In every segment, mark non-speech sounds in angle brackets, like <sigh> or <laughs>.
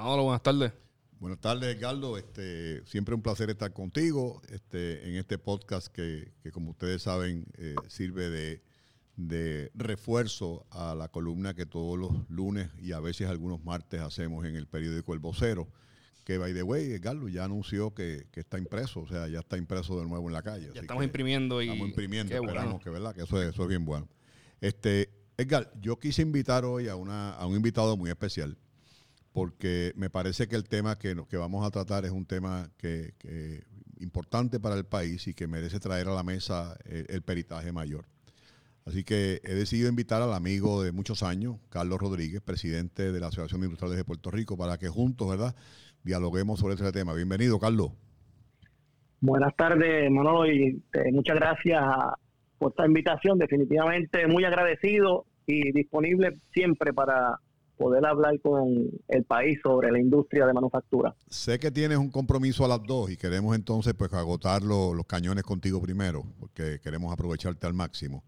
Manolo, buenas tardes. Buenas tardes, Edgardo. Este, siempre un placer estar contigo este, en este podcast que, como ustedes saben, eh, sirve de, de, refuerzo a la columna que todos los lunes y a veces algunos martes hacemos en el periódico El Vocero. Que, by the way, Edgardo ya anunció que, está impreso, o sea, ya está impreso de nuevo en la calle. Ya estamos imprimiendo y... Estamos imprimiendo, esperamos que, ¿verdad? que eso es, eso es bien bueno. Este, Edgar, yo quise invitar hoy a, una, a un invitado muy especial porque me parece que el tema que, que vamos a tratar es un tema que, importante para el país y que merece traer a la mesa el, peritaje mayor. Así que he decidido invitar al amigo de muchos años, Carlos Rodríguez, presidente de la Asociación de Industriales de Puerto Rico, para que juntos, ¿verdad?, dialoguemos sobre este tema. Bienvenido, Carlos. Buenas tardes, Manolo, y eh, muchas gracias por esta invitación. Definitivamente muy agradecido y disponible siempre para poder hablar con el país sobre la industria de manufactura. Sé que tienes un compromiso a las dos y queremos entonces pues agotar los cañones contigo primero, porque queremos aprovecharte al máximo.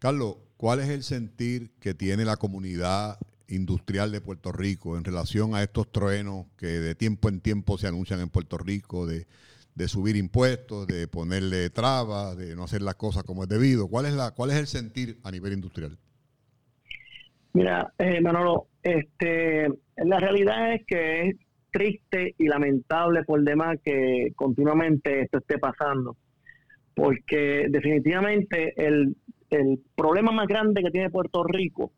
Carlos, ¿cuál es el sentir que tiene la comunidad industrial de Puerto Rico en relación a estos truenos que de tiempo en tiempo se anuncian en Puerto Rico de, de subir impuestos, de ponerle trabas, de no hacer las cosas como es debido? ¿Cuál es, la, cuál es el sentir a nivel industrial? Mira, eh, Manolo, este, la realidad es que es triste y lamentable por demás que continuamente esto esté pasando, porque definitivamente el, el problema más grande que tiene Puerto Rico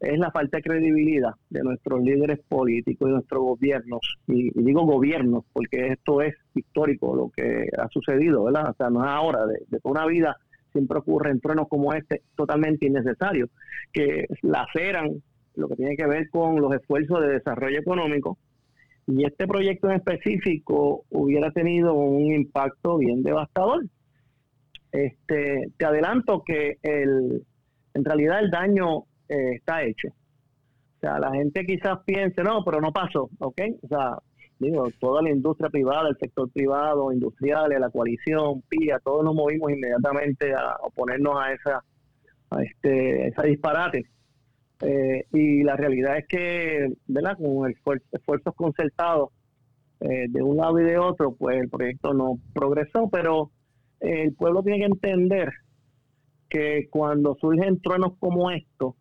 es la falta de credibilidad de nuestros líderes políticos y nuestros gobiernos. Y, digo gobiernos porque esto es histórico lo que ha sucedido, ¿verdad? O sea, no es ahora, de, de toda una vida siempre ocurren truenos como este totalmente innecesarios, que laceran lo que tiene que ver con los esfuerzos de desarrollo económico. Y este proyecto en específico hubiera tenido un impacto bien devastador. Este, te adelanto que el, en realidad el daño eh, está hecho. O sea, la gente quizás piense, no, pero no pasó, ¿ok? O sea, digo, toda la industria privada, el sector privado, industriales, la coalición, PIA, todos nos movimos inmediatamente a oponernos a esa a este disparate. Eh, y la realidad es que, ¿verdad? Con esfuerzos concertados eh, de un lado y de otro, pues el proyecto no progresó, pero el pueblo tiene que entender que cuando surgen truenos como estos,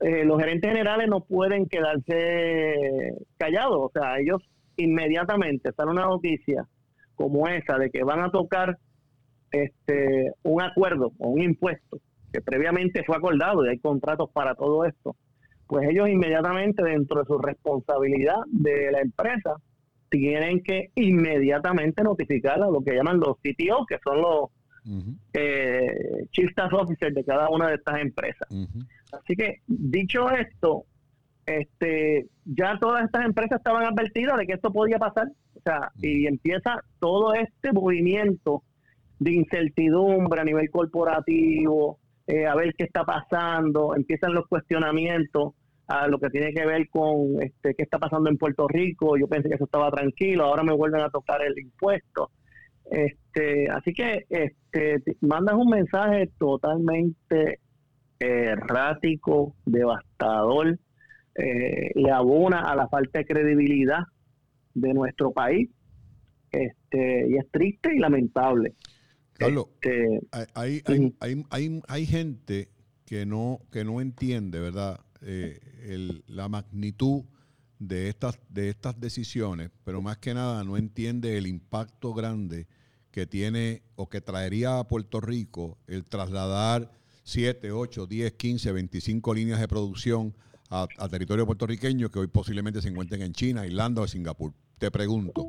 eh, los gerentes generales no pueden quedarse callados, o sea, ellos inmediatamente sale una noticia como esa de que van a tocar este un acuerdo o un impuesto que previamente fue acordado y hay contratos para todo esto, pues ellos inmediatamente dentro de su responsabilidad de la empresa tienen que inmediatamente notificar a lo que llaman los CTO, que son los eh, Chief Staff Officers de cada una de estas empresas. Así que, dicho esto, este ya todas estas empresas estaban advertidas de que esto podía pasar, o sea, y empieza todo este movimiento de incertidumbre a nivel corporativo, eh, a ver qué está pasando, empiezan los cuestionamientos a lo que tiene que ver con este, qué está pasando en Puerto Rico, yo pensé que eso estaba tranquilo, ahora me vuelven a tocar el impuesto. Este, así que este, mandas un mensaje totalmente errático, devastador, eh, le abona a la falta de credibilidad de nuestro país, este, y es triste y lamentable. Carlos, este, hay, hay, hay, hay, gente que no, que no entiende, ¿verdad? Eh, la magnitud de estas, de estas decisiones, pero más que nada no entiende el impacto grande que tiene o que traería a Puerto Rico el trasladar 7, 8, 10, 15, 25 líneas de producción a, territorio puertorriqueño que hoy posiblemente se encuentren en China, Irlanda o Singapur. Te pregunto,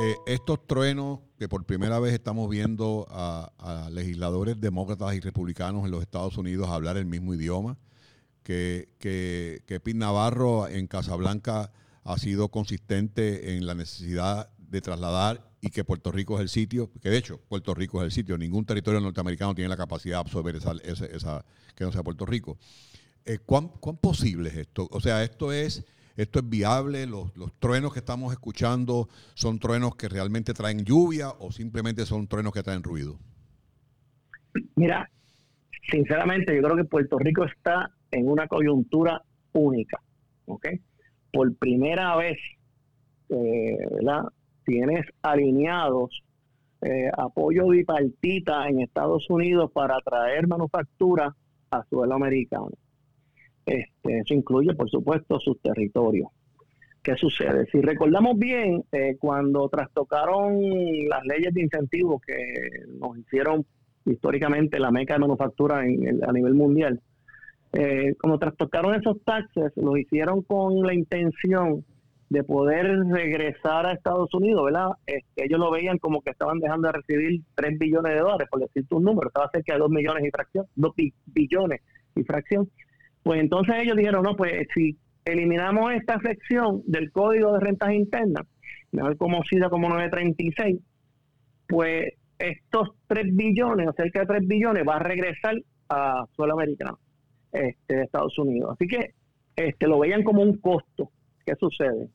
eh, estos truenos que por primera vez estamos viendo a, legisladores demócratas y republicanos en los Estados Unidos hablar el mismo idioma, que, que, que Pete Navarro en Casablanca ha sido consistente en la necesidad de trasladar y que Puerto Rico es el sitio, que de hecho Puerto Rico es el sitio, ningún territorio norteamericano tiene la capacidad de absorber esa, esa, que no sea Puerto Rico. Eh, ¿cuán, posible es esto? O sea, esto es, esto es viable, los, truenos que estamos escuchando son truenos que realmente traen lluvia o simplemente son truenos que traen ruido. Mira, sinceramente yo creo que Puerto Rico está en una coyuntura única, ¿ok? por primera vez, eh, ¿verdad? Tienes alineados eh, apoyo bipartita en Estados Unidos para traer manufactura a suelo americano. Este, eso incluye, por supuesto, sus territorios. ¿Qué sucede? Si recordamos bien, eh, cuando trastocaron las leyes de incentivos que nos hicieron históricamente la meca de manufactura a nivel mundial, eh, cuando trastocaron esos taxes, lo hicieron con la intención de poder regresar a Estados Unidos, ¿verdad? Este, ellos lo veían como que estaban dejando de recibir 3 billones de dólares, por decir un número, estaba cerca de 2 millones y fracción, 2 billones y fracción. Pues entonces ellos dijeron, no, pues si eliminamos esta sección del Código de Rentas Internas, mejor conocida como 936, pues estos 3 billones, o cerca de 3 billones, va a regresar a suelo americano este, de Estados Unidos. Así que este, lo veían como un costo. ¿Qué sucede?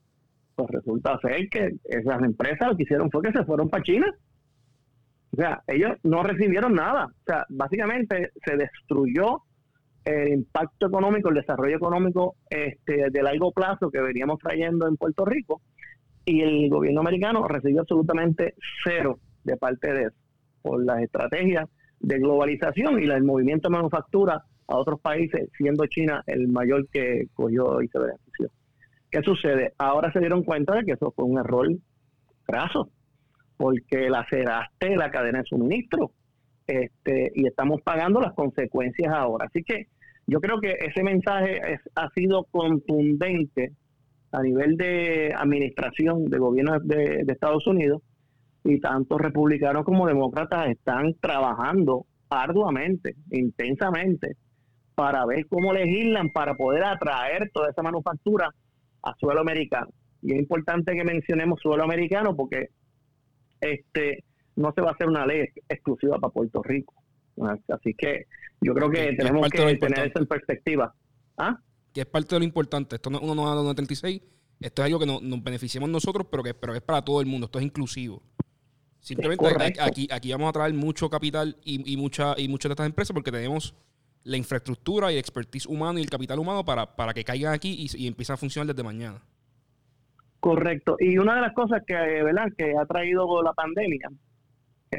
Pues resulta ser que esas empresas lo que hicieron fue que se fueron para China. O sea, ellos no recibieron nada. O sea, básicamente se destruyó el impacto económico, el desarrollo económico este, de largo plazo que veníamos trayendo en Puerto Rico y el gobierno americano recibió absolutamente cero de parte de eso por las estrategias de globalización y el movimiento de manufactura a otros países, siendo China el mayor que cogió y se benefició. ¿Qué sucede? Ahora se dieron cuenta de que eso fue un error graso, porque laceraste la cadena de suministro este, y estamos pagando las consecuencias ahora. Así que yo creo que ese mensaje ha sido contundente a nivel de administración de gobierno de, de Estados Unidos y tanto republicanos como demócratas están trabajando arduamente, intensamente, para ver cómo legislan para poder atraer toda esa manufactura a suelo americano. Y es importante que mencionemos suelo americano porque este no se va a hacer una ley exclusiva para Puerto Rico. Así que yo creo que tenemos que tener eso en perspectiva. ¿Ah? Que es parte de lo importante. Esto no uno 36. Esto es algo que nos beneficiamos nosotros, pero que pero es para todo el mundo. Esto es inclusivo. Simplemente aquí, aquí vamos a traer mucho capital y, y, mucha, y muchas de estas empresas porque tenemos la infraestructura y el expertise humano y el capital humano para, para que caigan aquí y, y empiecen a funcionar desde mañana. Correcto. Y una de las cosas que, ¿verdad? que ha traído la pandemia,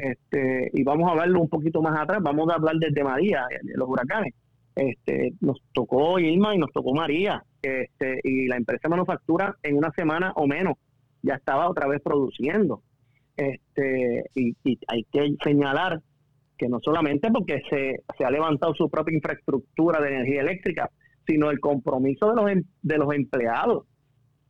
este, y vamos a hablarlo un poquito más atrás, vamos a hablar desde María, los huracanes. Este, nos tocó Irma y nos tocó María, este, y la empresa de manufactura en una semana o menos ya estaba otra vez produciendo. Este, y, y hay que señalar que no solamente porque se, se ha levantado su propia infraestructura de energía eléctrica, sino el compromiso de los, em, de los empleados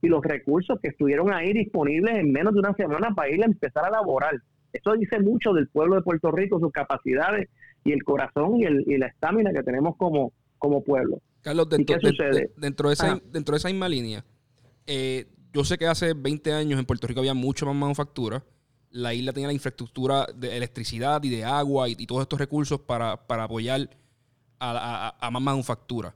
y los recursos que estuvieron ahí disponibles en menos de una semana para ir a empezar a laborar. Eso dice mucho del pueblo de Puerto Rico, sus capacidades y el corazón y, el, y la estamina que tenemos como, como pueblo. Carlos, dentro, de, dentro, de esa, ah. dentro de esa misma línea, eh, yo sé que hace 20 años en Puerto Rico había mucho más manufactura la isla tenía la infraestructura de electricidad y de agua y, todos estos recursos para, apoyar a, más manufactura.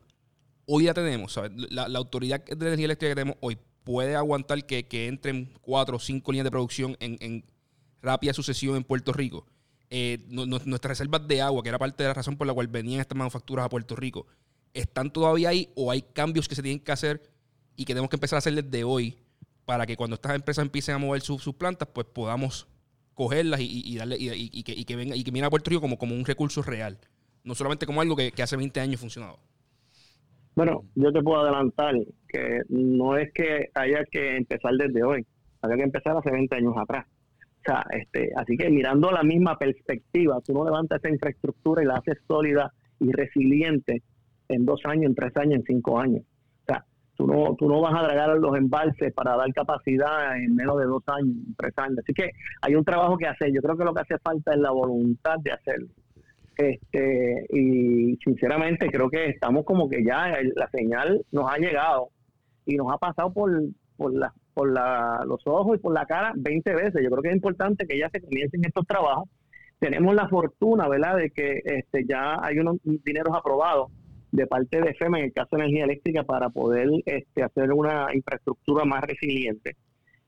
Hoy ya tenemos, La, autoridad de energía eléctrica que tenemos hoy puede aguantar que, entren cuatro o cinco líneas de producción en, rápida sucesión en Puerto Rico. Eh, nuestras reservas de agua, que era parte de la razón por la cual venían estas manufacturas a Puerto Rico, ¿están todavía ahí o hay cambios que se tienen que hacer y que tenemos que empezar a hacer desde hoy para que cuando estas empresas empiecen a mover sus plantas, pues podamos cogerlas y, darle y, que, y, que, venga y que mira a Puerto Rico como, como un recurso real, no solamente como algo que, hace 20 años funcionado. Bueno, yo te puedo adelantar que no es que haya que empezar desde hoy, había que empezar hace 20 años atrás. O sea, este, así que mirando la misma perspectiva, tú no levantas esa infraestructura y la haces sólida y resiliente en dos años, en tres años, en cinco años. Tú no, tú no vas a dragar los embalses para dar capacidad en menos de dos años, tres años. Así que hay un trabajo que hacer. Yo creo que lo que hace falta es la voluntad de hacerlo. Este, y sinceramente creo que estamos como que ya la señal nos ha llegado y nos ha pasado por, por, la, por la, los ojos y por la cara 20 veces. Yo creo que es importante que ya se comiencen estos trabajos. Tenemos la fortuna, ¿verdad?, de que este, ya hay unos dineros aprobados de parte de FEMA en el caso de energía eléctrica para poder este, hacer una infraestructura más resiliente.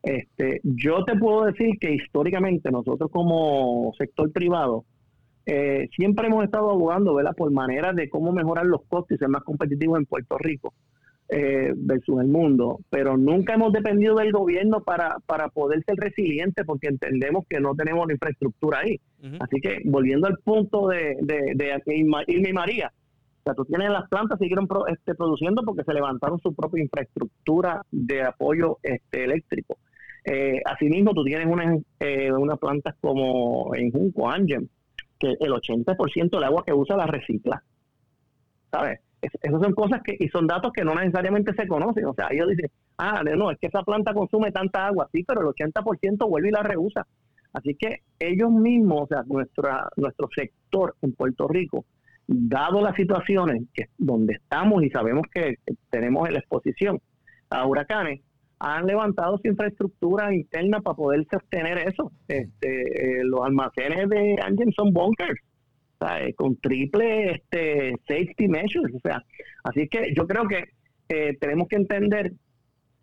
Este, yo te puedo decir que históricamente nosotros como sector privado eh, siempre hemos estado abogando ¿verdad? por maneras de cómo mejorar los costos y ser más competitivos en Puerto Rico. Eh, versus el mundo, pero nunca hemos dependido del gobierno para, para poder ser resilientes porque entendemos que no tenemos la infraestructura ahí. Así que volviendo al punto de, de, de Irma, y María, o sea, tú tienes las plantas siguieron este, produciendo porque se levantaron su propia infraestructura de apoyo este, eléctrico. Eh, asimismo, tú tienes unas, eh, unas plantas como en Junco, Angem, que el 80% del agua que usa la recicla. ¿Sabes? Esas son cosas que, y son datos que no necesariamente se conocen. O sea, ellos dicen, ah, no, es que esa planta consume tanta agua, sí, pero el 80% vuelve y la reusa. Así que ellos mismos, o sea, nuestra, nuestro sector en Puerto Rico, dado las situaciones que donde estamos y sabemos que tenemos la exposición a huracanes, han levantado su infraestructura interna para poder sostener eso. Este, eh, los almacenes de Angel son bunkers con triple este, safety measures. O sea, así que yo creo que eh, tenemos que entender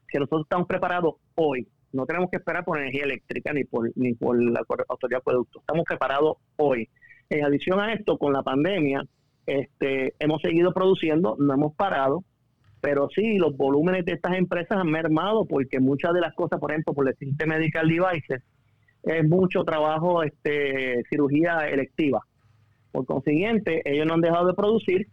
que nosotros estamos preparados hoy. No tenemos que esperar por energía eléctrica ni por, ni por la autoridad de acueducto. Estamos preparados hoy. En adición a esto, con la pandemia, este, hemos seguido produciendo, no hemos parado, pero sí, los volúmenes de estas empresas han mermado porque muchas de las cosas, por ejemplo, por el sistema medical devices, es mucho trabajo, este, cirugía electiva. Por consiguiente, ellos no han dejado de producir,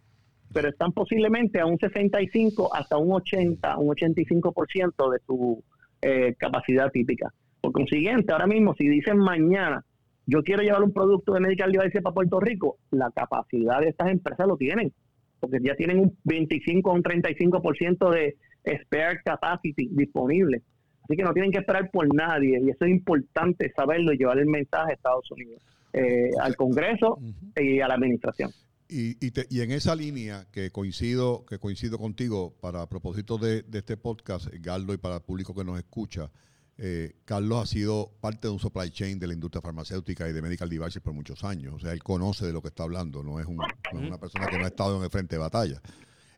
pero están posiblemente a un 65 hasta un 80, un 85% de su eh, capacidad típica. Por consiguiente, ahora mismo, si dicen mañana, yo quiero llevar un producto de medical device para Puerto Rico, la capacidad de estas empresas lo tienen, porque ya tienen un 25 o un 35% de spare capacity disponible. Así que no tienen que esperar por nadie, y eso es importante saberlo y llevar el mensaje a Estados Unidos. Eh, al Congreso y a la Administración. Y, y, en esa línea que coincido, que coincido contigo para propósito de, este podcast, Carlos, y para el público que nos escucha, eh, Carlos ha sido parte de un supply chain de la industria farmacéutica y de medical devices por muchos años. O sea, él conoce de lo que está hablando, no es, una persona que no ha estado en el frente de batalla.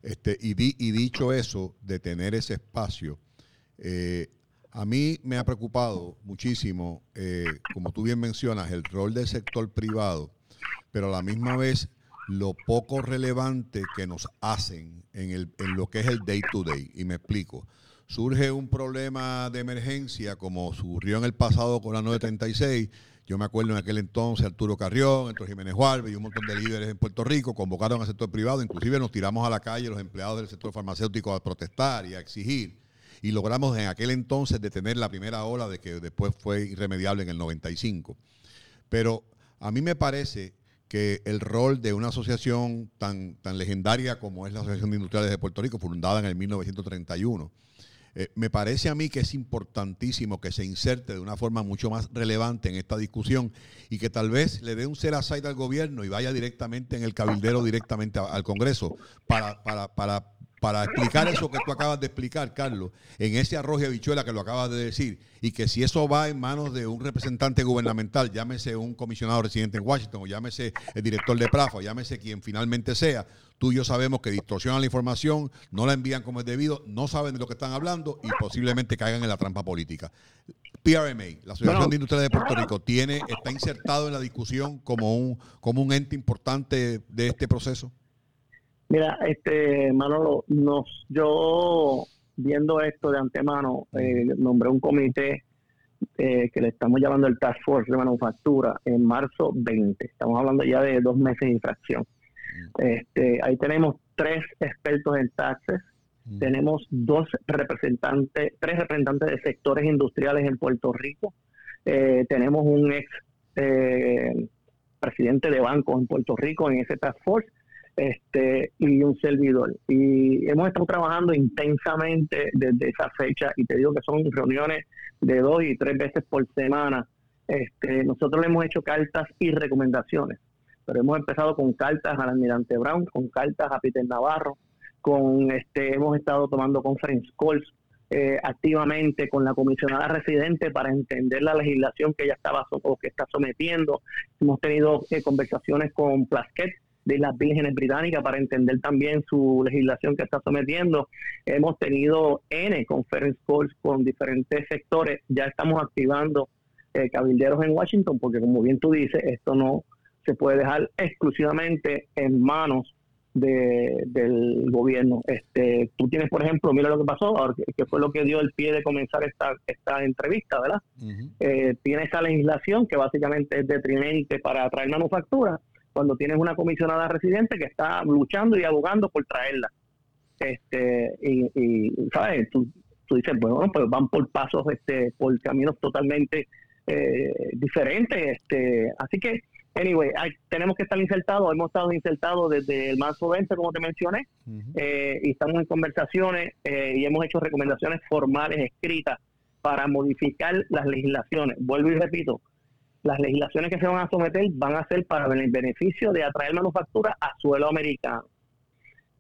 Este, y, y dicho eso, de tener ese espacio, eh, a mí me ha preocupado muchísimo, eh, como tú bien mencionas, el rol del sector privado, pero a la misma vez lo poco relevante que nos hacen en, lo que es el day to day. Y me explico. Surge un problema de emergencia como ocurrió en el pasado con la 936. Yo me acuerdo en aquel entonces Arturo Carrión, Héctor Jiménez Juárez y un montón de líderes en Puerto Rico convocaron al sector privado. Inclusive nos tiramos a la calle los empleados del sector farmacéutico a protestar y a exigir y logramos en aquel entonces detener la primera ola de que después fue irremediable en el 95. Pero a mí me parece que el rol de una asociación tan, tan legendaria como es la Asociación de Industriales de Puerto Rico, fundada en el 1931, eh, me parece a mí que es importantísimo que se inserte de una forma mucho más relevante en esta discusión y que tal vez le dé un ser aside al gobierno y vaya directamente en el cabildero, directamente al Congreso, para, para, para para explicar eso que tú acabas de explicar, Carlos, en ese arroz y habichuela que lo acabas de decir, y que si eso va en manos de un representante gubernamental, llámese un comisionado residente en Washington, o llámese el director de PRAFA, o llámese quien finalmente sea, tú y yo sabemos que distorsionan la información, no la envían como es debido, no saben de lo que están hablando y posiblemente caigan en la trampa política. PRMA, la Asociación de Industria de Puerto Rico, tiene, está insertado en la discusión como un, como un ente importante de este proceso. Mira, este Manolo, nos, yo viendo esto de antemano, eh, nombré un comité eh, que le estamos llamando el Task Force de Manufactura en marzo 20. Estamos hablando ya de dos meses de infracción. Este, ahí tenemos tres expertos en taxes, mm. tenemos dos representantes, tres representantes de sectores industriales en Puerto Rico, eh, tenemos un ex presidente de bancos en Puerto Rico en ese Task Force este, y un servidor. Y hemos estado trabajando intensamente desde esa fecha y te digo que son reuniones de dos y tres veces por semana. Este, nosotros le hemos hecho cartas y recomendaciones, pero hemos empezado con cartas al almirante Brown, con cartas a Peter Navarro, con este, hemos estado tomando conference calls eh, activamente con la comisionada residente para entender la legislación que ella estaba o que está sometiendo. Hemos tenido eh, conversaciones con Plasquet, de las vírgenes británicas para entender también su legislación que está sometiendo. Hemos tenido N conference calls con diferentes sectores. Ya estamos activando eh, cabilderos en Washington porque como bien tú dices, esto no se puede dejar exclusivamente en manos del gobierno. Este, tú tienes, por ejemplo, mira lo que pasó, que fue lo que dio el pie de comenzar esta, esta entrevista, ¿verdad? Eh, tiene esa legislación que básicamente es detrimente para atraer manufactura, cuando tienes una comisionada residente que está luchando y abogando por traerla. Este, y, ¿sabes? Tú, tú dices, bueno, pues van por pasos, este, por caminos totalmente eh, diferentes. Este, así que Anyway, tenemos que estar insertados, hemos estado insertados desde el marzo 20, como te mencioné, eh, y estamos en conversaciones eh, y hemos hecho recomendaciones formales escritas para modificar las legislaciones. Vuelvo y repito, las legislaciones que se van a someter van a ser para el beneficio de atraer manufactura a suelo americano.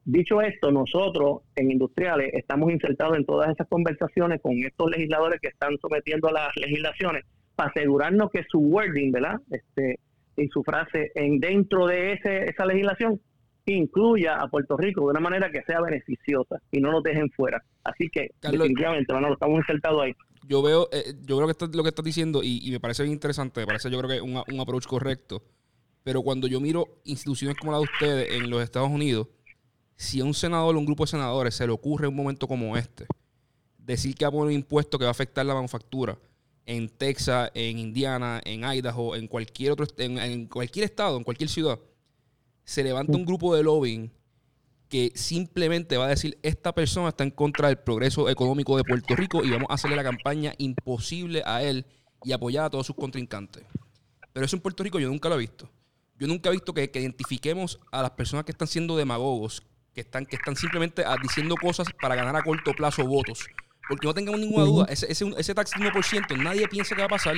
Dicho esto, nosotros en Industriales estamos insertados en todas esas conversaciones con estos legisladores que están sometiendo las legislaciones para asegurarnos que su wording, ¿verdad? Este, y su frase en dentro de ese, esa legislación incluya a Puerto Rico de una manera que sea beneficiosa y no nos dejen fuera. Así que definitivamente no, estamos insertados ahí. Yo veo, eh, yo creo que esto es lo que estás diciendo y, me parece bien interesante, me parece yo creo que un, un approach correcto. Pero cuando yo miro instituciones como la de ustedes en los Estados Unidos, si a un senador o un grupo de senadores se le ocurre un momento como este, decir que va a poner un impuesto que va a afectar la manufactura, en Texas, en Indiana, en Idaho, en cualquier otro en, cualquier estado, en cualquier ciudad, se levanta un grupo de lobbying que simplemente va a decir esta persona está en contra del progreso económico de Puerto Rico y vamos a hacerle la campaña imposible a él y apoyar a todos sus contrincantes. Pero eso en Puerto Rico yo nunca lo he visto. Yo nunca he visto que, identifiquemos a las personas que están siendo demagogos, que están, que están simplemente ah, diciendo cosas para ganar a corto plazo votos porque no tengamos ninguna duda, ese, ese, ese tax 1%, nadie piensa que va a pasar.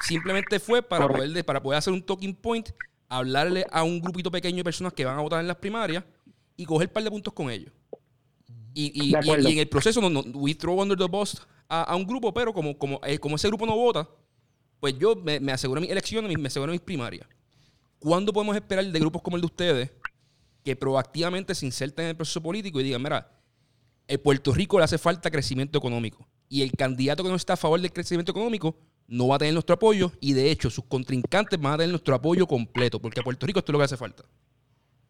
Simplemente fue para poder, para poder hacer un talking point, hablarle a un grupito pequeño de personas que van a votar en las primarias y coger un par de puntos con ellos. Y, en el proceso, no, we throw under the bus a, un grupo, pero como, como, eh, como ese grupo no vota, pues yo me, me aseguro mis elecciones, me aseguro mis primarias. ¿Cuándo podemos esperar de grupos como el de ustedes que proactivamente se inserten en el proceso político y digan, mira, el Puerto Rico le hace falta crecimiento económico. Y el candidato que no está a favor del crecimiento económico no va a tener nuestro apoyo y de hecho sus contrincantes van a tener nuestro apoyo completo, porque a Puerto Rico esto es lo que hace falta.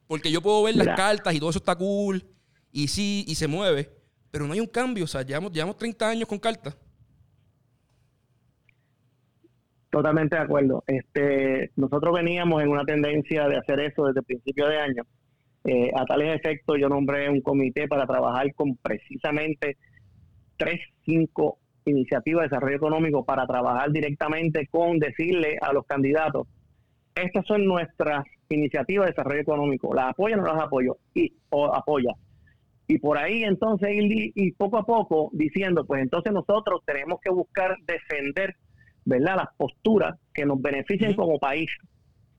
Porque yo puedo ver las cartas y todo eso está cool y sí, y se mueve, pero no hay un cambio. O sea, llevamos, llevamos 30 años con cartas. Totalmente de acuerdo. Este, nosotros veníamos en una tendencia de hacer eso desde el principio de año eh, a tales efectos, yo nombré un comité para trabajar con precisamente tres, cinco iniciativas de desarrollo económico para trabajar directamente con decirle a los candidatos, estas son nuestras iniciativas de desarrollo económico, las apoyan o no las apoyo, y, o apoya. Y por ahí entonces ir y poco a poco diciendo, pues entonces nosotros tenemos que buscar defender, ¿verdad?, las posturas que nos beneficien como país.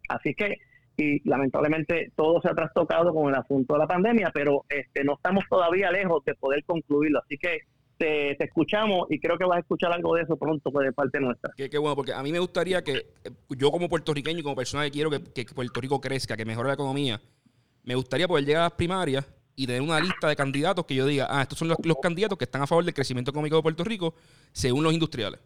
Así que y lamentablemente todo se ha trastocado con el asunto de la pandemia, pero este, no estamos todavía lejos de poder concluirlo. Así que te, escuchamos y creo que vas a escuchar algo de eso pronto pues, de parte nuestra. Qué, bueno, porque a mí me gustaría que yo como puertorriqueño y como persona que quiero que, Puerto Rico crezca, que mejore la economía, me gustaría poder llegar a las primarias y tener una lista de candidatos que yo diga, ah, estos son los, los candidatos que están a favor del crecimiento económico de Puerto Rico según los industriales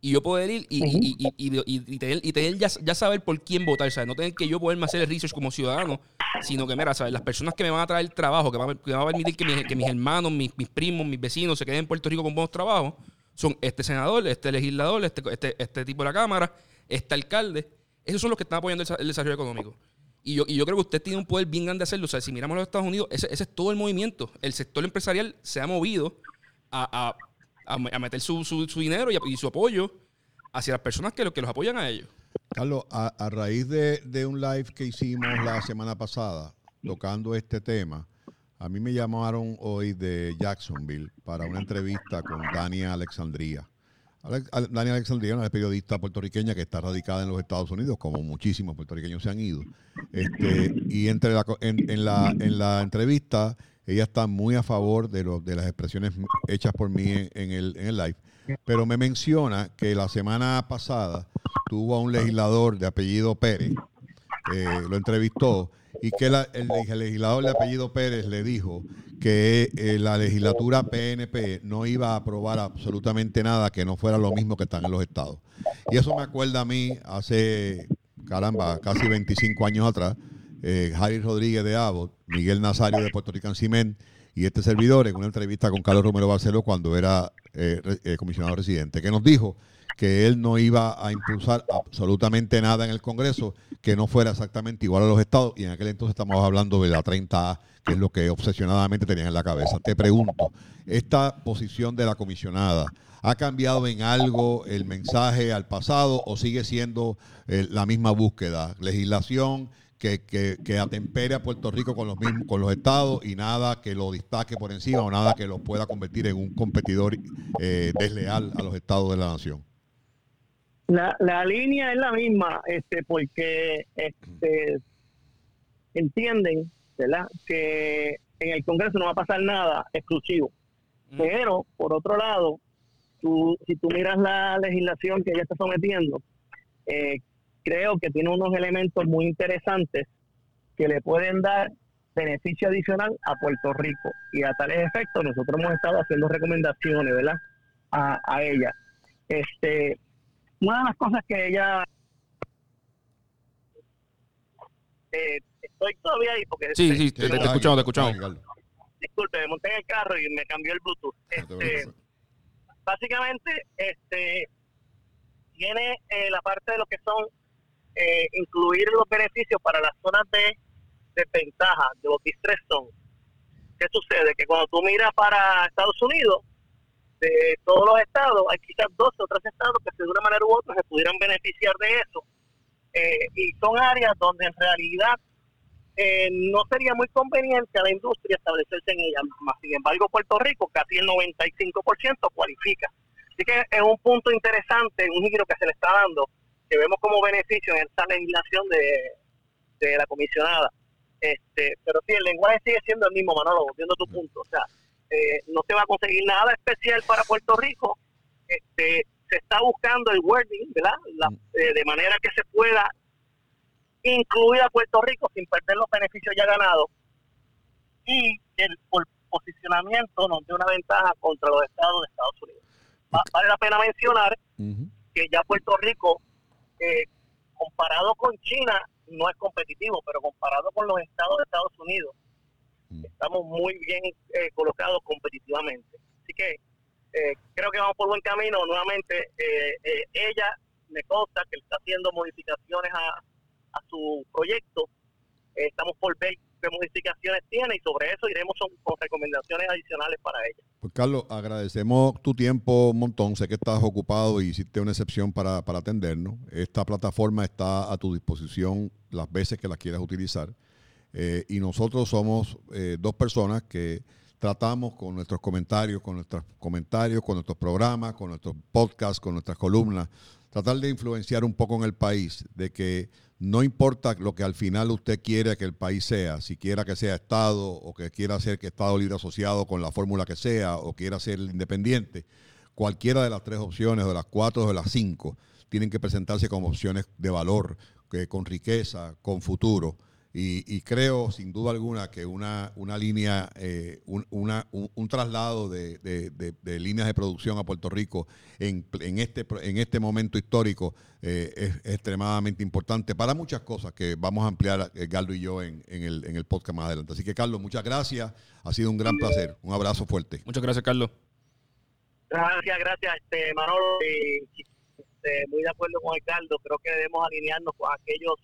y yo poder ir y, y, y, y, tener, y tener ya, ya, saber por quién votar, ¿sabes? No tener que yo poderme hacer el research como ciudadano, sino que, mira, ¿sabes? Las personas que me van a traer trabajo, que van, que van a permitir que, que mis hermanos, mis, mis, primos, mis vecinos se queden en Puerto Rico con buenos trabajos, son este senador, este legislador, este, este, este tipo de la Cámara, este alcalde. Esos son los que están apoyando el, desarrollo económico. Y yo, y yo creo que usted tiene un poder bien grande de hacerlo. O sea, si miramos a los Estados Unidos, ese, ese es todo el movimiento. El sector empresarial se ha movido a, a a, meter su, dinero y, su apoyo hacia las personas que, los apoyan a ellos. Carlos, a, raíz de, un live que hicimos la semana pasada tocando este tema, a mí me llamaron hoy de Jacksonville para una entrevista con Dania Alexandría. Dania Alexandría es una periodista puertorriqueña que está radicada en los Estados Unidos, como muchísimos puertorriqueños se han ido. Este, y entre en, la, en la entrevista ella está muy a favor de, de las expresiones hechas por mí en, el, en el live, pero me menciona que la semana pasada tuvo a un legislador de apellido Pérez, eh, lo entrevistó, y que el, legislador de apellido Pérez le dijo que eh, la legislatura PNP no iba a aprobar absolutamente nada que no fuera lo mismo que están en los estados. Y eso me acuerda a mí hace, caramba, casi 25 años atrás, eh, Javi Rodríguez de Abbott, Miguel Nazario de Puerto Rican Cement y este servidor en una entrevista con Carlos Romero Barceló cuando era eh, eh, comisionado residente, que nos dijo que él no iba a impulsar absolutamente nada en el Congreso que no fuera exactamente igual a los estados y en aquel entonces estamos hablando de la 30A, que es lo que obsesionadamente tenían en la cabeza. Te pregunto, ¿esta posición de la comisionada ha cambiado en algo el mensaje al pasado o sigue siendo eh, la misma búsqueda? Legislación que, que, atempere a Puerto Rico con los mismos, con los estados y nada que lo destaque por encima o nada que lo pueda convertir en un competidor eh, desleal a los estados de la nación. La, la línea es la misma, este, porque este, entienden, ¿verdad? Que en el Congreso no va a pasar nada exclusivo. Pero, por otro lado, tú, si tú miras la legislación que ella está sometiendo, eh, creo que tiene unos elementos muy interesantes que le pueden dar beneficio adicional a Puerto Rico. Y a tales efectos, nosotros hemos estado haciendo recomendaciones, ¿verdad? A, a ella. Este, una de las cosas que ella... Eh, estoy todavía ahí porque... Sí, sí, te, te, escuchamos, te escuchamos. Disculpe, me monté en el carro y me cambió el Bluetooth. Este, básicamente, este tiene eh, la parte de lo que son eh, incluir los beneficios para las zonas de desventaja, de los distress zones. ¿Qué sucede? Que cuando tú miras para Estados Unidos, de todos los estados, hay quizás dos o tres estados que de una manera u otra se pudieran beneficiar de eso. Eh, y son áreas donde en realidad eh, no sería muy conveniente a la industria establecerse en ellas. Sin embargo, Puerto Rico, casi el 95% cualifica. Así que es un punto interesante, un giro que se le está dando que vemos como beneficio en esta legislación de, de la comisionada. Este, pero sí, el lenguaje sigue siendo el mismo, Manolo, viendo tu punto. O sea, eh, no se va a conseguir nada especial para Puerto Rico. Este, se está buscando el wording, ¿verdad? Mm. Eh, de manera que se pueda incluir a Puerto Rico sin perder los beneficios ya ganados y el posicionamiento nos dé una ventaja contra los estados de Estados Unidos. Vale la pena mencionar que ya Puerto Rico eh, comparado con China no es competitivo, pero comparado con los estados de Estados Unidos, mm. estamos muy bien eh, colocados competitivamente. Así que eh, creo que vamos por buen camino. Nuevamente, ella me consta que está haciendo modificaciones a, a su proyecto. estamos por ver qué modificaciones tiene y sobre eso iremos con recomendaciones adicionales para ella. Pues Carlos, agradecemos tu tiempo un montón. Sé que estás ocupado y hiciste una excepción para, atendernos. Esta plataforma está a tu disposición las veces que la quieras utilizar. Eh, y nosotros somos eh, dos personas que tratamos con nuestros comentarios, con nuestros comentarios, con nuestros programas, con nuestros podcasts, con nuestras columnas, tratar de influenciar un poco en el país, de que no importa lo que al final usted quiera que el país sea, si quiera que sea Estado o que quiera ser que Estado libre asociado con la fórmula que sea o quiera ser independiente, cualquiera de las tres opciones, o de las cuatro o de las cinco, tienen que presentarse como opciones de valor, que, con riqueza, con futuro. Y, creo, sin duda alguna, que una, una línea, eh, un, una, un, traslado de, de, líneas de producción a Puerto Rico en, en, este, en este momento histórico eh, es, extremadamente importante para muchas cosas que vamos a ampliar, eh, Carlos y yo, en, en, el, en el podcast más adelante. Así que, Carlos, muchas gracias. Ha sido un gran placer. Un abrazo fuerte. Muchas gracias, Carlos. Gracias, gracias, este, Manolo. Este, muy de acuerdo con el Carlos. Creo que debemos alinearnos con aquellos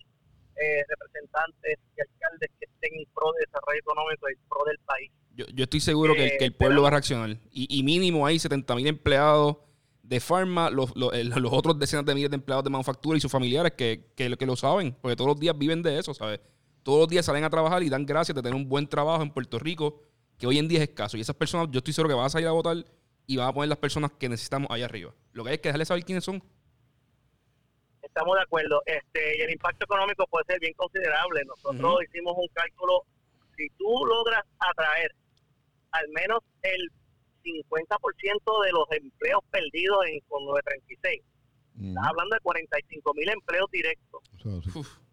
eh, representantes y alcaldes que estén en pro de desarrollo económico y pro del país. Yo, yo estoy seguro que, el, eh, pueblo va a reaccionar. Y, mínimo hay 70 mil empleados de farma, los, los, los, otros decenas de miles de empleados de manufactura y sus familiares que, que, que, lo saben, porque todos los días viven de eso, ¿sabes? Todos los días salen a trabajar y dan gracias de tener un buen trabajo en Puerto Rico, que hoy en día es escaso. Y esas personas, yo estoy seguro que van a salir a votar y van a poner las personas que necesitamos allá arriba. Lo que hay es que dejarles saber quiénes son estamos de acuerdo. Este, y el impacto económico puede ser bien considerable. Nosotros hicimos un cálculo. Si tú logras atraer al menos el 50% de los empleos perdidos en, con 936, estás hablando de 45 mil empleos directos,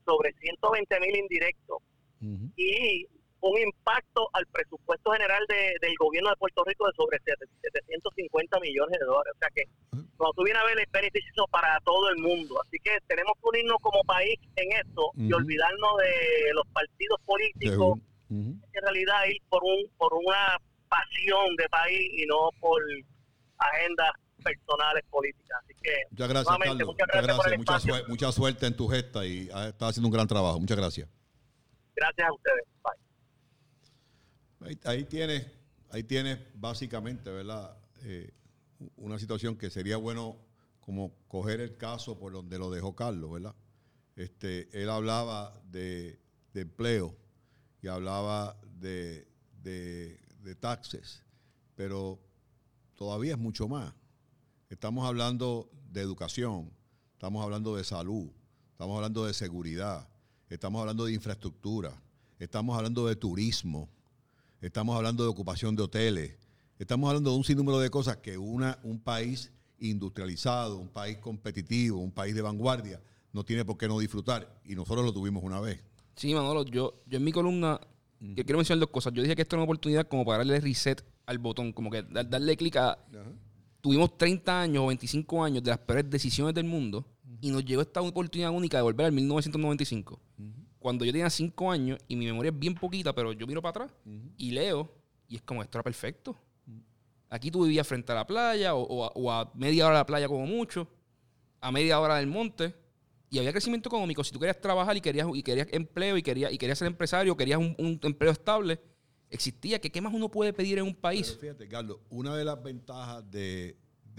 sobre 120 mil indirectos. Y un impacto al presupuesto general del gobierno de Puerto Rico de sobre 750 millones de dólares. O sea que cuando tú vienes a ver el beneficio para todo el mundo. Así que tenemos que unirnos como país en esto y olvidarnos de los partidos políticos. En realidad ir por un por una pasión de país y no por agendas personales políticas. Así que, muchas gracias, Carlos. Muchas gracias. Mucha, suerte en tu gesta y estás haciendo un gran trabajo. Muchas gracias. Gracias a ustedes. Ahí, ahí tienes, ahí tienes básicamente, ¿verdad? Eh, una situación que sería bueno como coger el caso por donde lo dejó Carlos, ¿verdad? Este, él hablaba de, empleo y hablaba de, de, taxes, pero todavía es mucho más. Estamos hablando de educación, estamos hablando de salud, estamos hablando de seguridad, estamos hablando de infraestructura, estamos hablando de turismo, estamos hablando de ocupación de hoteles, Estamos hablando de un sinnúmero de cosas que una, un país industrializado, un país competitivo, un país de vanguardia, no tiene por qué no disfrutar. Y nosotros lo tuvimos una vez. Sí, Manolo, yo, yo en mi columna que quiero mencionar dos cosas. Yo dije que esto era una oportunidad como para darle reset al botón, como que darle clic a... Tuvimos 30 años o 25 años de las peores decisiones del mundo y nos llegó esta oportunidad única de volver al 1995. Cuando yo tenía 5 años y mi memoria es bien poquita, pero yo miro para atrás y leo y es como esto era perfecto. Aquí tú vivías frente a la playa o, a, media hora de la playa como mucho, a media hora del monte, y había crecimiento económico. Si tú querías trabajar y querías, y querías empleo y querías, y querías ser empresario, querías un, empleo estable, existía. ¿Qué, ¿Qué más uno puede pedir en un país? fíjate, Carlos, una de las ventajas de,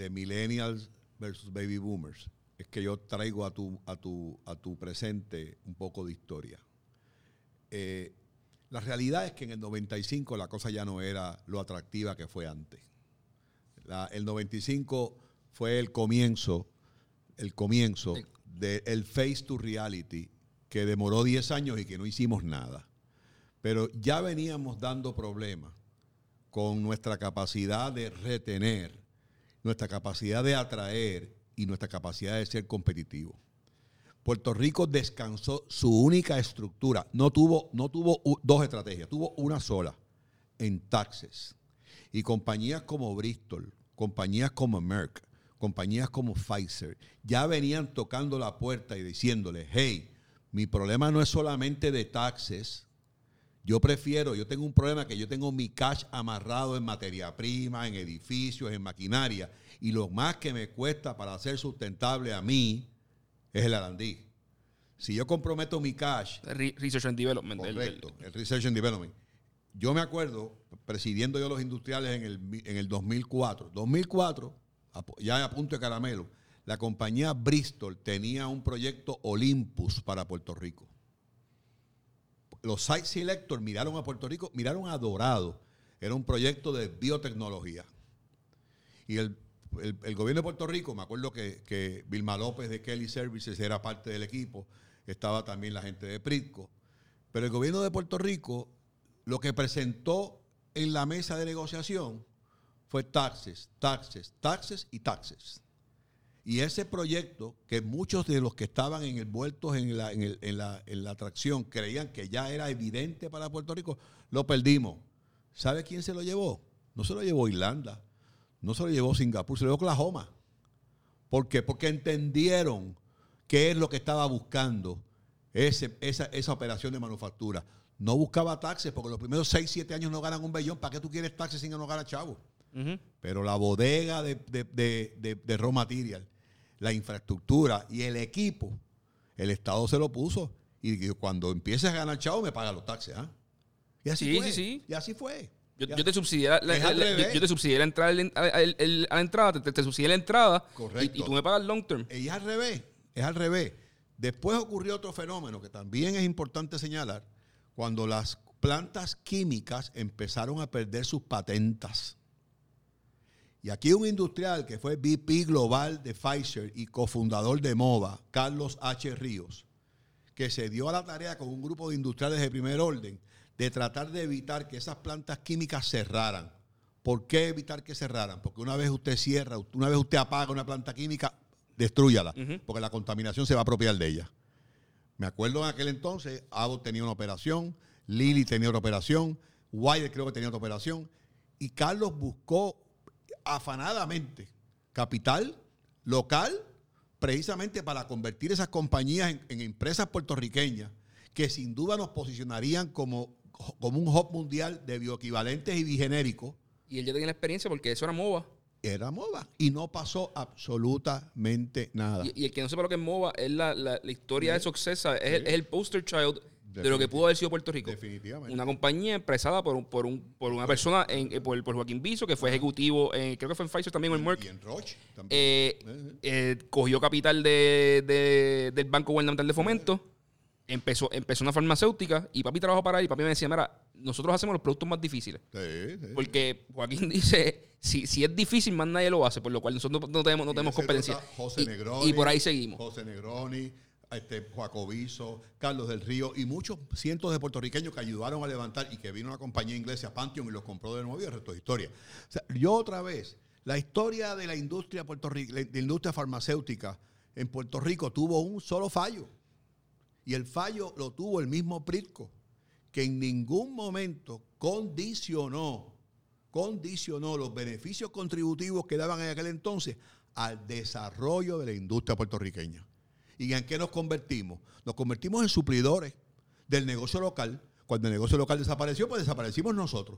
millennials versus baby boomers es que yo traigo a tu, a tu, a tu presente un poco de historia. Eh, la realidad es que en el 95 la cosa ya no era lo atractiva que fue antes el 95 fue el comienzo, el comienzo del face to reality que demoró 10 años y que no hicimos nada. Pero ya veníamos dando problemas con nuestra capacidad de retener, nuestra capacidad de atraer y nuestra capacidad de ser competitivo. Puerto Rico descansó su única estructura, no tuvo, no tuvo dos estrategias, tuvo una sola, en taxes. Y compañías como Bristol, compañías como Merck, compañías como Pfizer, ya venían tocando la puerta y diciéndole, hey, mi problema no es solamente de taxes, yo prefiero, yo tengo un problema que yo tengo mi cash amarrado en materia prima, en edificios, en maquinaria, y lo más que me cuesta para hacer sustentable a mí es el arandí. Si yo comprometo mi cash... research and Development. Correcto, el Research and Development. Yo me acuerdo, presidiendo yo los industriales en el, en el 2004, 2004, ya a punto de caramelo, la compañía Bristol tenía un proyecto Olympus para Puerto Rico. Los site selectors miraron a Puerto Rico, miraron a Dorado. Era un proyecto de biotecnología. Y el, gobierno de Puerto Rico, me acuerdo que, que, Vilma López de Kelly Services era parte del equipo, estaba también la gente de Pritco. Pero el gobierno de Puerto Rico lo que presentó en la mesa de negociación fue taxes, taxes, taxes y taxes. Y ese proyecto, que muchos de los que estaban envueltos en la, en, la, en la atracción creían que ya era evidente para Puerto Rico, lo perdimos. ¿Sabe quién se lo llevó? No se lo llevó Irlanda, no se lo llevó Singapur, se lo llevó Oklahoma. ¿Por qué? Porque entendieron qué es lo que estaba buscando ese, esa, esa operación de manufactura no buscaba taxes porque los primeros 6, 7 años no ganan un bellón. ¿Para qué tú quieres taxes si no ganas chavo? Pero la bodega de, de, raw material, la infraestructura y el equipo, el Estado se lo puso. Y cuando empieces a ganar chavo, me paga los taxes. ¿ah? Y así fue. Sí, sí. Y así fue. Yo, te subsidié la, yo, te subsidié la entrada, la entrada, te, te subsidié la entrada Correcto. Y, tú me pagas el long term. Y es al revés, es al revés. Después ocurrió otro fenómeno que también es importante señalar, cuando las plantas químicas empezaron a perder sus patentas. Y aquí un industrial que fue VP global de Pfizer y cofundador de MOVA, Carlos H. Ríos, que se dio a la tarea con un grupo de industriales de primer orden de tratar de evitar que esas plantas químicas cerraran. ¿Por qué evitar que cerraran? Porque una vez usted cierra, una vez usted apaga una planta química, destruyala, porque la contaminación se va a apropiar de ella. Me acuerdo en aquel entonces, Abbott tenía una operación, Lili tenía otra operación, Wilder creo que tenía otra operación, y Carlos buscó afanadamente capital, local precisamente para convertir esas compañías en, empresas puertorriqueñas que sin duda nos posicionarían como, como un hub mundial de bioequivalentes y bigenéricos. Y él ya tenía la experiencia porque eso era MOVA. Era MOVA y no pasó absolutamente nada. Y, el que no sepa lo que es MOVA es la, historia de Success, es, el poster child de lo que pudo haber sido Puerto Rico. Definitivamente. Una compañía empresada por, por, un, por una persona, en, eh, por, Joaquín Biso, que fue ejecutivo, en, creo que fue en Pfizer también o en Merck. Y en Roche también. Eh, eh, cogió capital de, del Banco Gubernamental de Fomento, empezó, empezó una farmacéutica y papi trabajó para ahí. Y papi me decía, mira, nosotros hacemos los productos más difíciles. Porque Joaquín <laughs> dice, si, si es difícil, más nadie lo hace, por lo cual nosotros no, tenemos, no tenemos competencia. José Negroni, y por ahí seguimos. José Negroni este, Carlos del Río y muchos cientos de puertorriqueños que ayudaron a levantar y que vino una compañía inglesa, Pantheon, y los compró de nuevo y el resto de historia. yo otra vez, la historia de la industria, de la industria farmacéutica en Puerto Rico tuvo un solo fallo. Y el fallo lo tuvo el mismo Pritco, que en ningún momento condicionó, condicionó los beneficios contributivos que daban en aquel entonces al desarrollo de la industria puertorriqueña. ¿Y en qué nos convertimos? Nos convertimos en suplidores del negocio local. Cuando el negocio local desapareció, pues desaparecimos nosotros.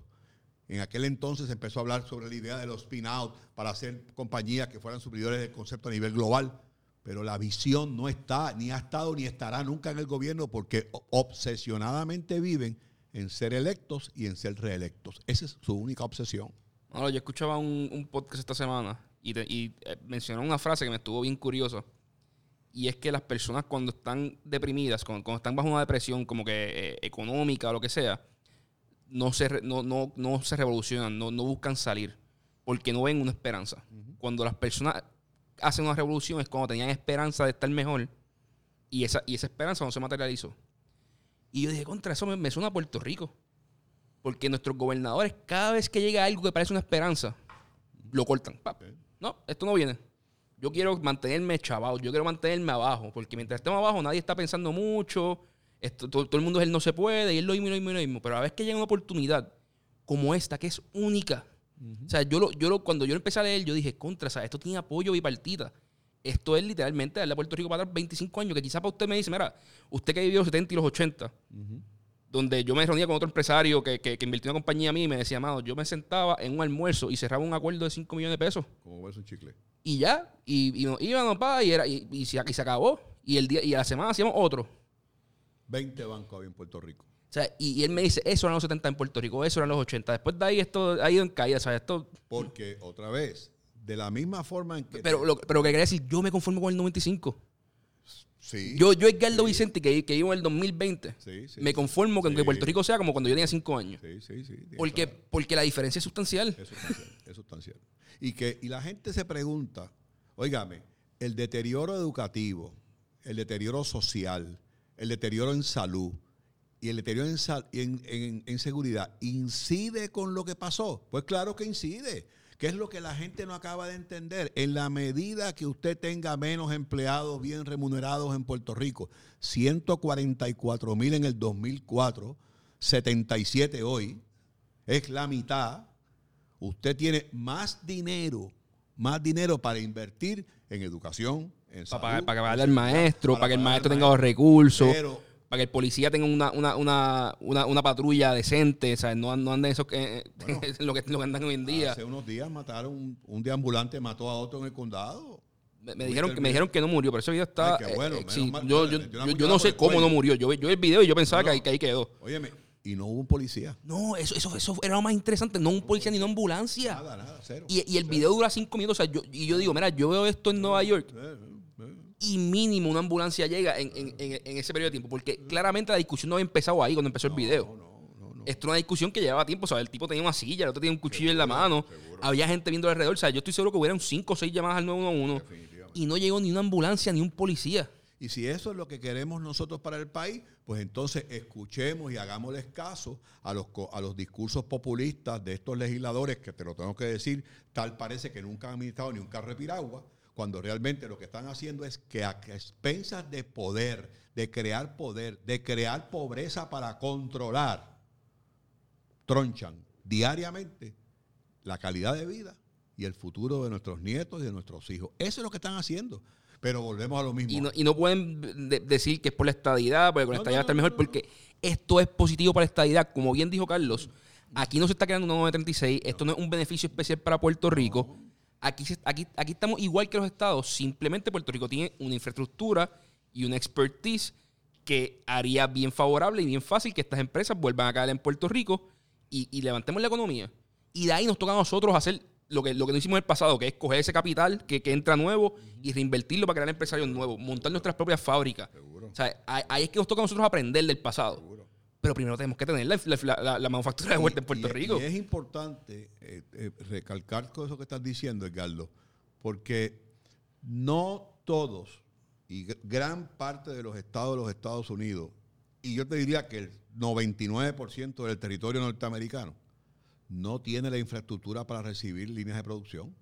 En aquel entonces empezó a hablar sobre la idea de los spin-out para hacer compañías que fueran suplidores del concepto a nivel global. Pero la visión no está, ni ha estado, ni estará nunca en el gobierno porque obsesionadamente viven en ser electos y en ser reelectos. Esa es su única obsesión. yo escuchaba un, podcast esta semana y, y eh, mencionó una frase que me estuvo bien curiosa y es que las personas cuando están deprimidas, cuando, están bajo una depresión como que eh, económica o lo que sea, no se, no, no, no se revolucionan, no, no, buscan salir, porque no ven una esperanza. Cuando las personas hacen una revolución es cuando tenían esperanza de estar mejor y esa, y esa esperanza no se materializó. Y yo dije, contra eso me, suena a Puerto Rico. Porque nuestros gobernadores, cada vez que llega algo que parece una esperanza, lo cortan. No, esto no viene yo quiero mantenerme chaval, yo quiero mantenerme abajo, porque mientras estemos abajo nadie está pensando mucho, esto, todo, el mundo es él no se puede, y él lo mismo, lo mismo, lo mismo. Pero a veces que llega una oportunidad como esta, que es única. O sea, yo, lo, yo lo, cuando yo empecé a leer, yo dije, contra, o esto tiene apoyo bipartita. Esto es literalmente darle a Puerto Rico para dar 25 años, que quizás para usted me dice, mira, usted que ha vivido los 70 y los 80, donde yo me reunía con otro empresario que, que, invirtió en una compañía a mí y me decía, amado, yo me sentaba en un almuerzo y cerraba un acuerdo de 5 millones de pesos. Como un chicle y ya, y, y íbamos para y, era, y, y, se, y, se, acabó. Y, el día, y a la semana hacíamos otro. 20 bancos había en Puerto Rico. O sea, y, él me dice, eso eran los 70 en Puerto Rico, eso eran los 80. Después de ahí esto ha ido en caída, ¿sabes? Esto... Porque, otra vez, de la misma forma en que... Pero, lo, pero que quería decir, yo me conformo con el 95. Sí, yo, yo Edgardo Vicente, que, que vivo en el 2020, me conformo con que Puerto Rico sea como cuando yo tenía 5 años. Sí, sí, sí. Porque, porque la diferencia es sustancial. Es sustancial, es sustancial. Y, que, y la gente se pregunta, Óigame, el deterioro educativo, el deterioro social, el deterioro en salud y el deterioro en, seguridad, ¿incide con lo que pasó? Pues claro que incide. ¿Qué es lo que la gente no acaba de entender? En la medida que usted tenga menos empleados bien remunerados en Puerto Rico, 144 mil en el 2004, 77 hoy, es la mitad, usted tiene más dinero más dinero para invertir en educación, en salud, para, para, pagarle al maestro, para, que el maestro tenga los recursos, para que el policía tenga una, una, una, una, una patrulla decente, ¿sabes? No, no anden eso que, <laughs> lo, que, lo que andan hoy en día. Hace unos días mataron, un, un deambulante mató a otro en el condado. Me, dijeron que me dijeron que no murió, pero ese video está. Eh, yo, yo, yo, no sé cómo no murió. Yo, yo vi el video y yo pensaba que, ahí, que ahí quedó. Óyeme, y no hubo un policía. No, eso, eso, eso era lo más interesante. No un policía ni una ambulancia. Nada, nada, cero. Y, el video dura cinco minutos. O sea, yo, y yo digo, mira, yo veo esto en Nueva York. Y mínimo una ambulancia llega en, ese periodo de tiempo. Porque claramente la discusión no había empezado ahí cuando empezó el video. No, no, Esto es una discusión que llevaba tiempo. O sea, el tipo tenía una silla, el otro tenía un cuchillo en la mano. Había gente viendo alrededor. O sea, yo estoy seguro que hubieran cinco o seis llamadas al 911. Y no llegó ni una ambulancia ni un policía. Y si eso es lo que queremos nosotros para el país, pues entonces escuchemos y hagámosles caso a los, a los discursos populistas de estos legisladores, que te lo tengo que decir, tal parece que nunca han administrado ni un carro de piragua, cuando realmente lo que están haciendo es que a expensas de poder, de crear poder, de crear pobreza para controlar, tronchan diariamente la calidad de vida y el futuro de nuestros nietos y de nuestros hijos. Eso es lo que están haciendo. Pero volvemos a lo mismo. Y no, pueden decir que es por la estadidad, porque con la estadidad está mejor, porque esto es positivo para la estadidad. Como bien dijo Carlos, aquí no se está creando una 936, esto no es un beneficio especial para Puerto Rico. Aquí, aquí, aquí estamos igual que los estados, simplemente Puerto Rico tiene una infraestructura y una expertise que haría bien favorable y bien fácil que estas empresas vuelvan a caer en Puerto Rico y, levantemos la economía. Y de ahí nos toca a nosotros hacer lo que, lo que no hicimos en el pasado, que es coger ese capital que, entra nuevo y reinvertirlo para crear empresarios nuevos, montar nuestras propias fábricas. O sea, ahí, es que nos toca a nosotros aprender del pasado. Pero primero tenemos que tener la, manufactura de vuelta en Puerto Rico. Y es importante eh, eh, recalcar todo eso que estás diciendo, Edgardo, porque no todos y gran parte de los estados de los Estados Unidos, y yo te diría que el 99% del territorio norteamericano, no tiene la infraestructura para recibir líneas de producción.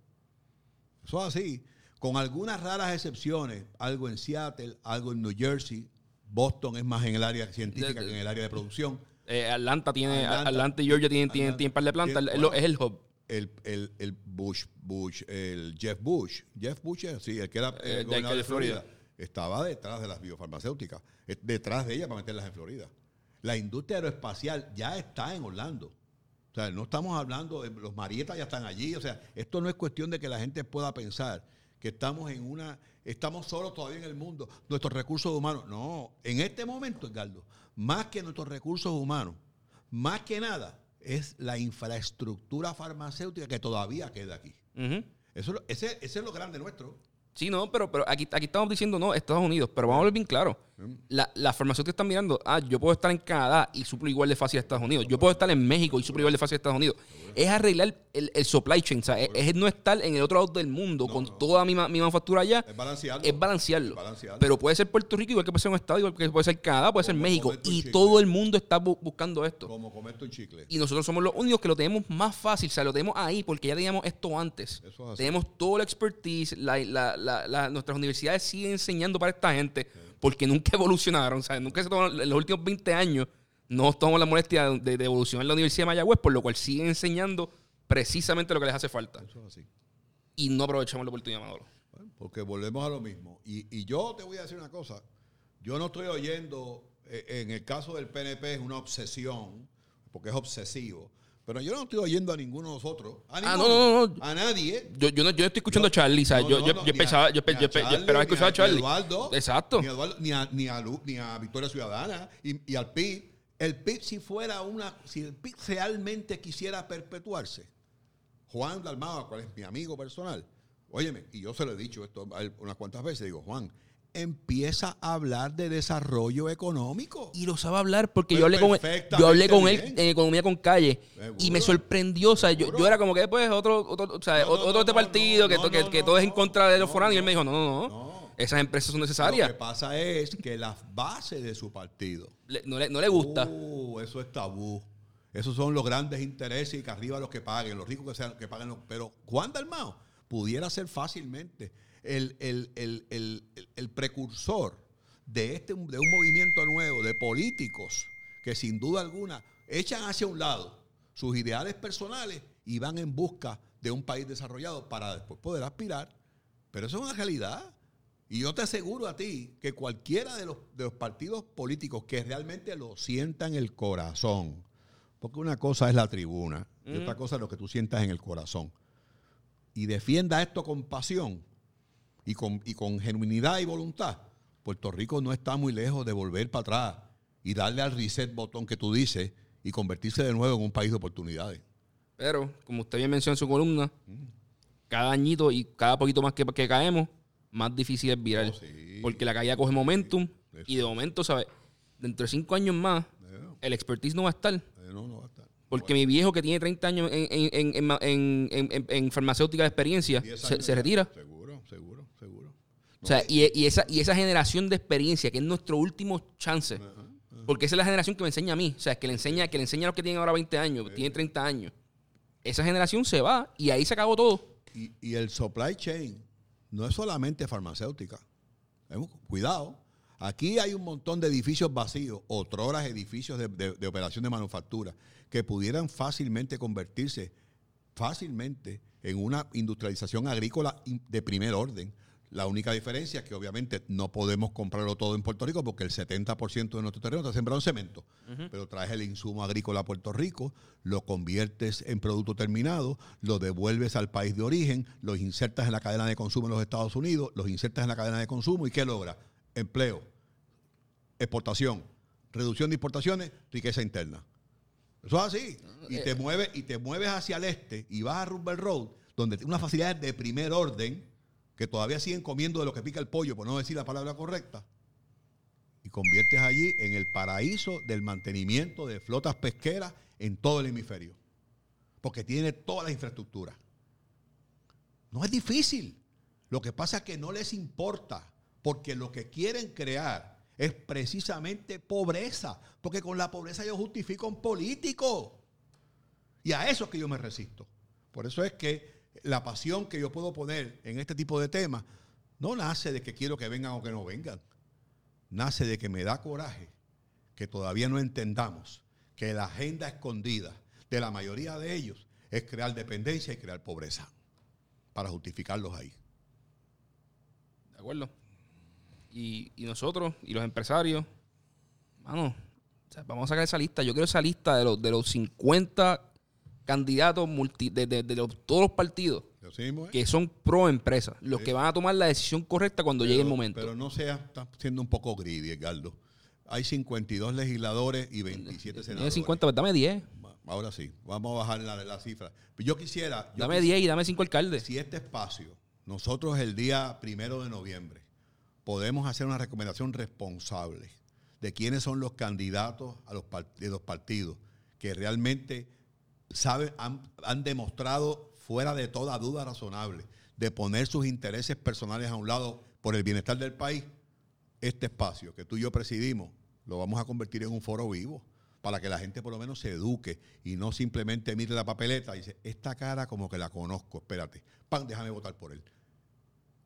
Eso es así, con algunas raras excepciones, algo en Seattle, algo en New Jersey, Boston es más en el área científica que en el área de producción. Eh, Atlanta tiene, Atlanta, y Georgia tienen, tienen, par de plantas, es el hub. El, el, Bush, Bush, el Jeff Bush, Jeff Bush, sí, el que era eh, el gobernador de Florida, estaba detrás de las biofarmacéuticas, detrás de ella para meterlas en Florida. La industria aeroespacial ya está en Orlando. O sea, no estamos hablando de los marietas ya están allí. O sea, esto no es cuestión de que la gente pueda pensar que estamos en una, estamos solos todavía en el mundo, nuestros recursos humanos. No, en este momento, Edgardo, más que nuestros recursos humanos, más que nada, es la infraestructura farmacéutica que todavía queda aquí. Eso, ese, ese es lo grande nuestro. Sí, no, pero, pero aquí, aquí estamos diciendo, no, Estados Unidos, pero vamos a ver bien claro. La, la farmacéutica están mirando, ah, yo puedo estar en Canadá y suplo igual de fácil a Estados Unidos. Yo puedo estar en México y suplo igual de fácil a Estados Unidos. Es arreglar el, el supply chain, o sea, es, no estar en el otro lado del mundo con toda mi, mi, manufactura allá. Es balancearlo. Es balancearlo. Pero puede ser Puerto Rico, igual que puede ser un estado, igual que puede ser Canadá, puede ser México. Y todo el mundo está buscando esto. Como comer tu chicle. Y nosotros somos los únicos que lo tenemos más fácil, o sea, lo tenemos ahí porque ya teníamos esto antes. Tenemos toda la expertise, la, la, la, nuestras universidades siguen enseñando para esta gente porque nunca <laughs> evolucionaron, ¿sabes? Nunca se tomaron, en los últimos 20 años no tomamos la molestia de, evolucionar la Universidad de Mayagüez, por lo cual siguen enseñando precisamente lo que les hace falta. Eso es así. Y no aprovechamos la oportunidad, Maduro. porque volvemos a lo mismo. Y, yo te voy a decir una cosa. Yo no estoy oyendo, eh, en el caso del PNP es una obsesión, porque es obsesivo. Pero yo no estoy oyendo a ninguno de nosotros. A, ah, no, no, no. a nadie. Yo, yo, no, yo estoy escuchando a Charlie. ¿sabes? yo, yo, yo, pensaba, yo, yo, esperaba escuchar a Charlie. Eduardo, Exacto. Ni a, Eduardo, ni, a, ni, a, ni a Victoria Ciudadana y, y al PIB. El PIB, si fuera una. Si el PIB realmente quisiera perpetuarse, Juan Dalmado, cual es mi amigo personal, óyeme, y yo se lo he dicho esto unas cuantas veces, digo, Juan, empieza a hablar de desarrollo económico. Y lo sabe hablar porque yo hablé con él, yo hablé con él en Economía con Calle y me sorprendió. O sea, yo, yo, era como que después otro, otro, o sea, otro este partido que, que, que, todo es en contra de los foráneos y él me dijo, no, no, no. Esas empresas son necesarias. Lo que pasa es que las bases de su partido no, le, no le gusta. Uh, eso es tabú. Esos son los grandes intereses y que arriba los que paguen, los ricos que sean que paguen. pero Juan Dalmao pudiera ser fácilmente el, precursor de, este, de un movimiento nuevo de políticos que sin duda alguna echan hacia un lado sus ideales personales y van en busca de un país desarrollado para después poder aspirar. Pero eso es una realidad. Y yo te aseguro a ti que cualquiera de los, de los partidos políticos que realmente lo sienta en el corazón, porque una cosa es la tribuna y otra cosa es lo que tú sientas en el corazón, y defienda esto con pasión, y con, y con genuinidad y voluntad, Puerto Rico no está muy lejos de volver para atrás y darle al reset botón que tú dices y convertirse de nuevo en un país de oportunidades. Pero, como usted bien mencionó en su columna, cada añito y cada poquito más que, que caemos, más difícil es virar. Oh, Porque la caída coge momentum y de momento, ¿sabes? Dentro de cinco años más, el expertise no va a estar. no, no va a estar. Porque mi viejo que tiene 30 años en, farmacéutica de experiencia se, retira. O sea, y, esa, y esa generación de experiencia, que es nuestro último chance, porque esa es la generación que me enseña a mí, o sea, que le enseña, que le enseña a los que tienen ahora 20 años, que tienen 30 años. Esa generación se va y ahí se acabó todo. Y, el supply chain no es solamente farmacéutica. Cuidado. Aquí hay un montón de edificios vacíos, otroras edificios de, de operación de manufactura, que pudieran fácilmente convertirse fácilmente en una industrialización agrícola de primer orden. La única diferencia es que obviamente no podemos comprarlo todo en Puerto Rico porque el 70% de nuestro terreno está sembrado en cemento. Pero traes el insumo agrícola a Puerto Rico, lo conviertes en producto terminado, lo devuelves al país de origen, los insertas en la cadena de consumo en los Estados Unidos, los insertas en la cadena de consumo y ¿qué logra? Empleo, exportación, reducción de importaciones, riqueza interna. Eso es así. Y te, mueves, y te mueves hacia el este y vas a Rubber Road, donde tienes unas facilidades de primer orden que todavía siguen comiendo de lo que pica el pollo, por no decir la palabra correcta, y conviertes allí en el paraíso del mantenimiento de flotas pesqueras en todo el hemisferio. Porque tiene toda la infraestructura. No es difícil. Lo que pasa es que no les importa, porque lo que quieren crear es precisamente pobreza, porque con la pobreza yo justifico un político. Y a eso es que yo me resisto. Por eso es que la pasión que yo puedo poner en este tipo de temas no nace de que quiero que vengan o que no vengan. Nace de que me da coraje que todavía no entendamos que la agenda escondida de la mayoría de ellos es crear dependencia y crear pobreza para justificarlos ahí. De acuerdo. Y, nosotros y los empresarios, vamos a sacar esa lista. Yo quiero esa lista de los, de los 50 candidatos multi, de, todos los partidos que son pro empresa, los que van a tomar la decisión correcta cuando llegue el momento. Pero no sea, está siendo un poco greedy, Edgardo. Hay 52 legisladores y 27 senadores. Tiene 50, pues dame 10. Ahora sí, vamos a bajar la, la cifra. Yo quisiera... dame 10 y dame 5 alcaldes. Si este espacio, nosotros el día primero de noviembre, podemos hacer una recomendación responsable de quiénes son los candidatos a los, de los partidos que realmente saben, han, demostrado fuera de toda duda razonable de poner sus intereses personales a un lado por el bienestar del país, este espacio que tú y yo presidimos lo vamos a convertir en un foro vivo para que la gente por lo menos se eduque y no simplemente mire la papeleta y dice, esta cara como que la conozco, espérate, pan, déjame votar por él.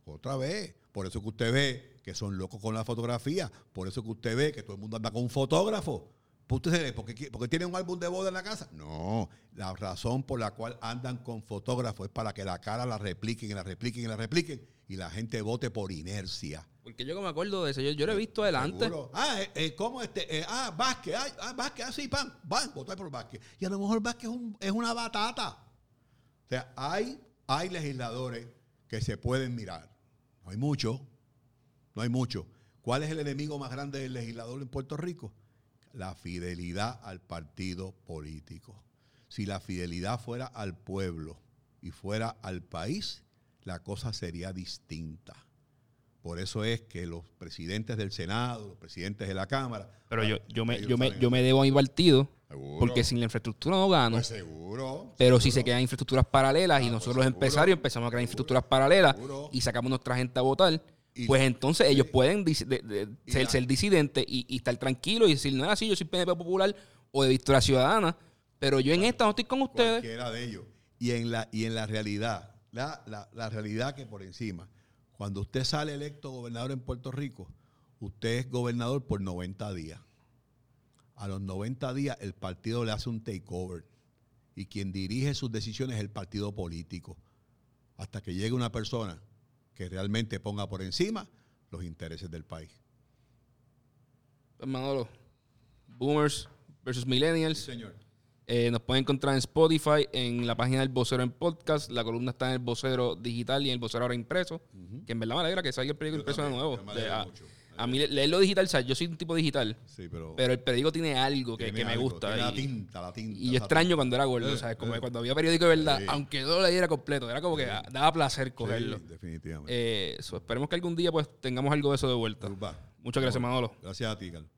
Otra vez, por eso que usted ve que son locos con la fotografía, por eso que usted ve que todo el mundo anda con un fotógrafo, ¿Usted porque, porque tiene un álbum de boda en la casa? No, la razón por la cual andan con fotógrafos es para que la cara la repliquen y la repliquen y la repliquen y la gente vote por inercia. Porque yo me acuerdo de eso, yo, lo he visto adelante. Ah, eh, eh, ¿cómo este? Eh, ah, Vázquez, ah, Vázquez, así, pan, van, votar por Vázquez. Y a lo mejor Vázquez es, es una batata. O sea, hay, hay legisladores que se pueden mirar. No hay mucho, no hay mucho. ¿Cuál es el enemigo más grande del legislador en Puerto Rico? La fidelidad al partido político. Si la fidelidad fuera al pueblo y fuera al país, la cosa sería distinta. Por eso es que los presidentes del Senado, los presidentes de la Cámara. Pero yo, yo, me, yo, me, yo me debo a mi partido. Porque sin la infraestructura no gano. Pues seguro. Pero si se quedan infraestructuras paralelas y ah, pues nosotros los empresarios empezamos a crear infraestructuras paralelas y sacamos nuestra gente a votar, pues entonces ellos pueden ser, disidentes y, estar tranquilos y decir, no es así, yo soy PNP Popular o de Victoria Ciudadana, pero yo en esta no estoy con ustedes. Cualquiera de ellos. Y en la, y en la realidad, la, la, realidad que por encima, cuando usted sale electo gobernador en Puerto Rico, usted es gobernador por 90 días. A los 90 días el partido le hace un takeover y quien dirige sus decisiones es el partido político. Hasta que llegue una persona que realmente ponga por encima los intereses del país. Manolo, Boomers versus Millennials. señor. Eh, nos pueden encontrar en Spotify, en la página del vocero en podcast. La columna está en el vocero digital y en el vocero ahora impreso. Que en verdad me alegra que salga el periódico impreso de nuevo. A mí leerlo digital, ¿sabes? yo soy un tipo digital. Sí, pero, pero el periódico tiene algo que, me gusta. Tiene la tinta, la tinta. Y yo extraño cuando era gordo, ¿sabes? Como cuando había periódico de verdad, aunque no lo leyera completo, era como que daba placer cogerlo. definitivamente. Eh, esperemos que algún día pues tengamos algo de eso de vuelta. Muchas gracias, Manolo. Gracias a ti, Carlos.